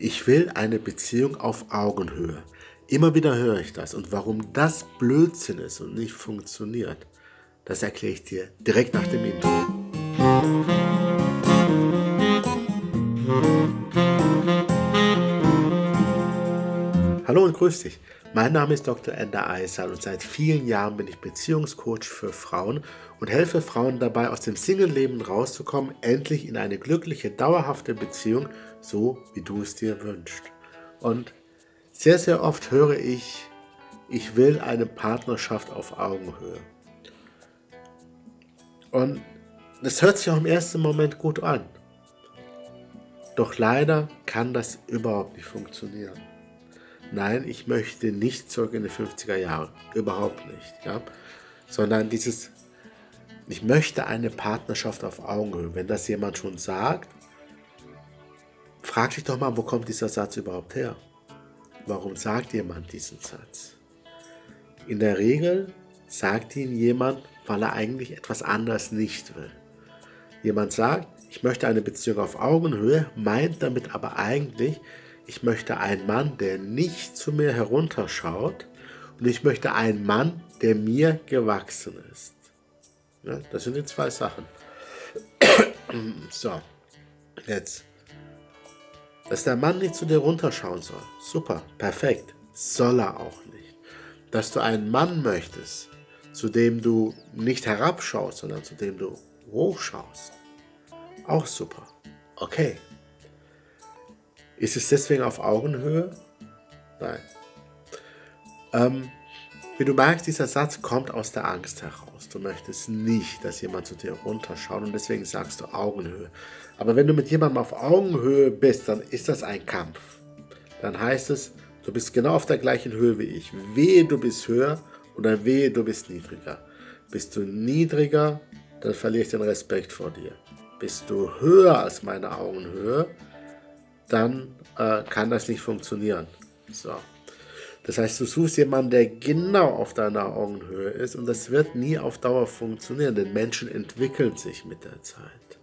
ich will eine Beziehung auf Augenhöhe. Immer wieder höre ich das. Und warum das Blödsinn ist und nicht funktioniert, das erkläre ich dir direkt nach dem Intro. Hallo und grüß dich. Mein Name ist Dr. Ender Eisal und seit vielen Jahren bin ich Beziehungscoach für Frauen und helfe Frauen dabei, aus dem Single-Leben rauszukommen, endlich in eine glückliche, dauerhafte Beziehung, so wie du es dir wünschst. Und sehr, sehr oft höre ich, ich will eine Partnerschaft auf Augenhöhe. Und das hört sich auch im ersten Moment gut an. Doch leider kann das überhaupt nicht funktionieren. Nein, ich möchte nicht zurück in die 50er Jahre. Überhaupt nicht. Ja? Sondern dieses, ich möchte eine Partnerschaft auf Augenhöhe. Wenn das jemand schon sagt, frag dich doch mal, wo kommt dieser Satz überhaupt her? Warum sagt jemand diesen Satz? In der Regel sagt ihn jemand, weil er eigentlich etwas anderes nicht will. Jemand sagt, ich möchte eine Beziehung auf Augenhöhe, meint damit aber eigentlich, ich möchte einen Mann, der nicht zu mir herunterschaut und ich möchte einen Mann, der mir gewachsen ist. Ja, das sind die zwei Sachen. so, jetzt. Dass der Mann nicht zu dir runterschauen soll. Super, perfekt. Soll er auch nicht. Dass du einen Mann möchtest, zu dem du nicht herabschaust, sondern zu dem du hochschaust. Auch super. Okay, ist es deswegen auf Augenhöhe? Nein. Ähm, wie du merkst, dieser Satz kommt aus der Angst heraus. Du möchtest nicht, dass jemand zu dir runterschaut und deswegen sagst du Augenhöhe. Aber wenn du mit jemandem auf Augenhöhe bist, dann ist das ein Kampf. Dann heißt es, du bist genau auf der gleichen Höhe wie ich. Wehe, du bist höher oder wehe, du bist niedriger. Bist du niedriger, dann verliere ich den Respekt vor dir. Bist du höher als meine Augenhöhe, dann äh, kann das nicht funktionieren. So. Das heißt, du suchst jemanden, der genau auf deiner Augenhöhe ist und das wird nie auf Dauer funktionieren, denn Menschen entwickeln sich mit der Zeit.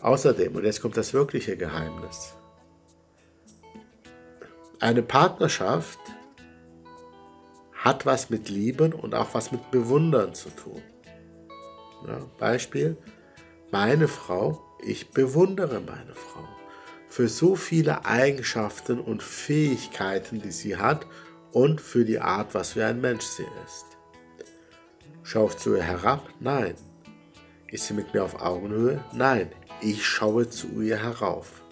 Außerdem, und jetzt kommt das wirkliche Geheimnis, eine Partnerschaft hat was mit Lieben und auch was mit Bewundern zu tun. Ja, Beispiel, meine Frau, ich bewundere meine Frau für so viele Eigenschaften und Fähigkeiten, die sie hat und für die Art, was für ein Mensch sie ist. Schaue ich zu ihr herab? Nein. Ist sie mit mir auf Augenhöhe? Nein. Ich schaue zu ihr herauf.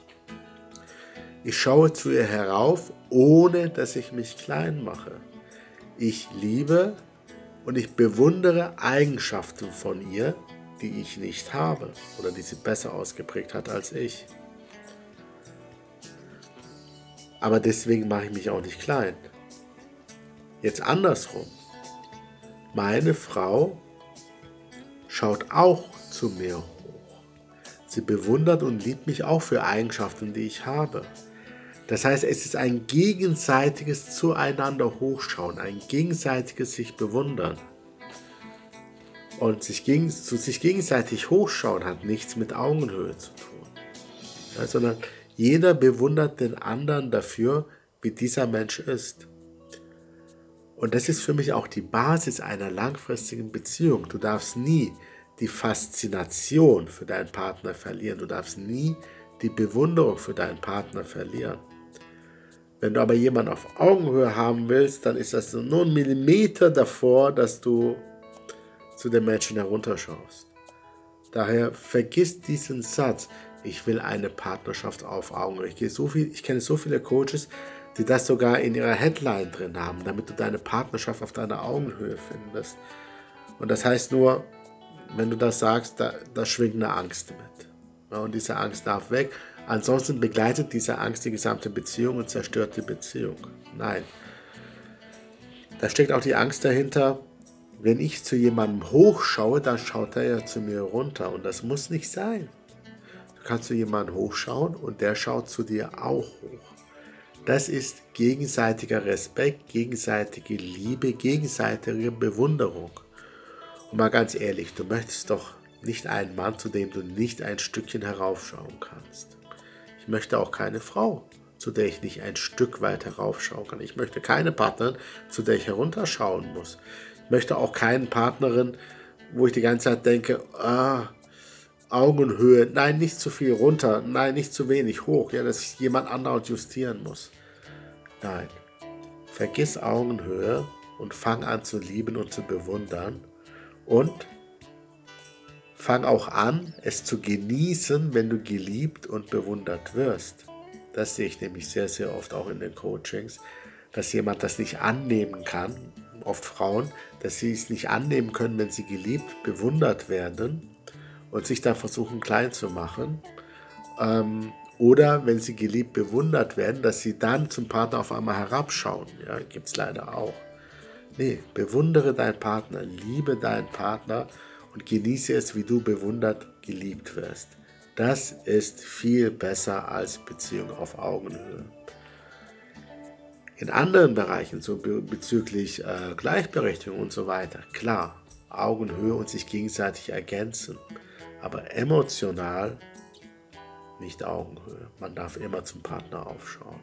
Ich schaue zu ihr herauf, ohne dass ich mich klein mache. Ich liebe und ich bewundere Eigenschaften von ihr, die ich nicht habe oder die sie besser ausgeprägt hat als ich. Aber deswegen mache ich mich auch nicht klein. Jetzt andersrum. Meine Frau schaut auch zu mir hoch. Sie bewundert und liebt mich auch für Eigenschaften, die ich habe. Das heißt, es ist ein gegenseitiges Zueinander hochschauen, ein gegenseitiges sich bewundern. Und sich, gegen, sich gegenseitig hochschauen hat nichts mit Augenhöhe zu tun, ja, sondern jeder bewundert den anderen dafür, wie dieser Mensch ist. Und das ist für mich auch die Basis einer langfristigen Beziehung. Du darfst nie die Faszination für deinen Partner verlieren. Du darfst nie die Bewunderung für deinen Partner verlieren. Wenn du aber jemanden auf Augenhöhe haben willst, dann ist das nur ein Millimeter davor, dass du zu den Menschen herunterschaust. Daher vergiss diesen Satz ich will eine Partnerschaft auf Augenhöhe. Ich, so ich kenne so viele Coaches, die das sogar in ihrer Headline drin haben, damit du deine Partnerschaft auf deiner Augenhöhe findest. Und das heißt nur, wenn du das sagst, da, da schwingt eine Angst mit. Ja, und diese Angst darf weg. Ansonsten begleitet diese Angst die gesamte Beziehung und zerstört die Beziehung. Nein. Da steckt auch die Angst dahinter, wenn ich zu jemandem hochschaue, dann schaut er ja zu mir runter. Und das muss nicht sein kannst du jemanden hochschauen und der schaut zu dir auch hoch. Das ist gegenseitiger Respekt, gegenseitige Liebe, gegenseitige Bewunderung. Und mal ganz ehrlich, du möchtest doch nicht einen Mann, zu dem du nicht ein Stückchen heraufschauen kannst. Ich möchte auch keine Frau, zu der ich nicht ein Stück weit heraufschauen kann. Ich möchte keine Partnerin, zu der ich herunterschauen muss. Ich möchte auch keine Partnerin, wo ich die ganze Zeit denke, ah, Augenhöhe, nein, nicht zu viel runter, nein, nicht zu wenig hoch, ja, dass jemand anderes justieren muss. Nein, vergiss Augenhöhe und fang an zu lieben und zu bewundern. Und fang auch an, es zu genießen, wenn du geliebt und bewundert wirst. Das sehe ich nämlich sehr, sehr oft auch in den Coachings, dass jemand das nicht annehmen kann, oft Frauen, dass sie es nicht annehmen können, wenn sie geliebt, bewundert werden und sich da versuchen klein zu machen. Ähm, oder wenn sie geliebt, bewundert werden, dass sie dann zum Partner auf einmal herabschauen. Ja, gibt es leider auch. Nee, bewundere deinen Partner, liebe deinen Partner und genieße es, wie du bewundert, geliebt wirst. Das ist viel besser als Beziehung auf Augenhöhe. In anderen Bereichen, so bezüglich äh, Gleichberechtigung und so weiter, klar, Augenhöhe und sich gegenseitig ergänzen. Aber emotional nicht Augenhöhe. Man darf immer zum Partner aufschauen.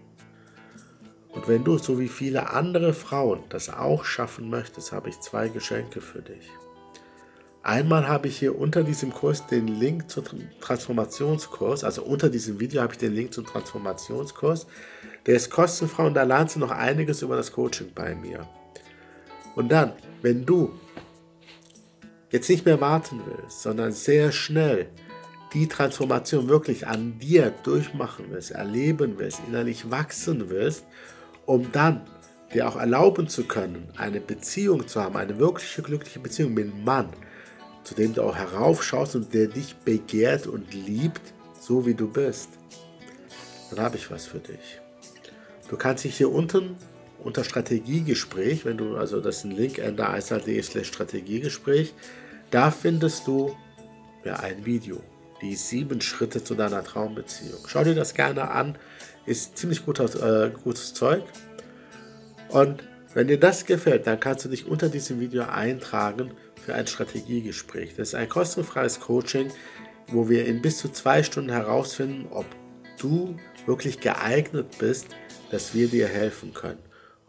Und wenn du, so wie viele andere Frauen, das auch schaffen möchtest, habe ich zwei Geschenke für dich. Einmal habe ich hier unter diesem Kurs den Link zum Transformationskurs, also unter diesem Video habe ich den Link zum Transformationskurs. Der ist kostenfrei und da lernst du noch einiges über das Coaching bei mir. Und dann, wenn du jetzt nicht mehr warten willst, sondern sehr schnell die Transformation wirklich an dir durchmachen willst, erleben willst, innerlich wachsen willst, um dann dir auch erlauben zu können, eine Beziehung zu haben, eine wirkliche glückliche Beziehung mit einem Mann, zu dem du auch heraufschaust und der dich begehrt und liebt, so wie du bist, dann habe ich was für dich. Du kannst dich hier unten unter Strategiegespräch, wenn du, also das ist ein Link, endereisal.de slash Strategiegespräch, da findest du ja ein Video die sieben Schritte zu deiner Traumbeziehung. Schau dir das gerne an, ist ziemlich guter, äh, gutes Zeug. Und wenn dir das gefällt, dann kannst du dich unter diesem Video eintragen für ein Strategiegespräch. Das ist ein kostenfreies Coaching, wo wir in bis zu zwei Stunden herausfinden, ob du wirklich geeignet bist, dass wir dir helfen können.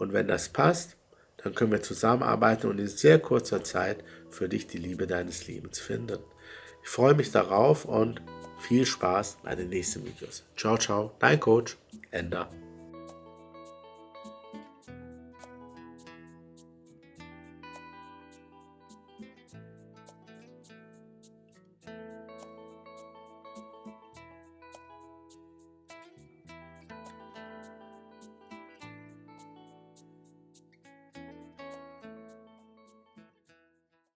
Und wenn das passt, dann können wir zusammenarbeiten und in sehr kurzer Zeit für dich die Liebe deines Lebens finden. Ich freue mich darauf und viel Spaß bei den nächsten Videos. Ciao, ciao, dein Coach, Ender.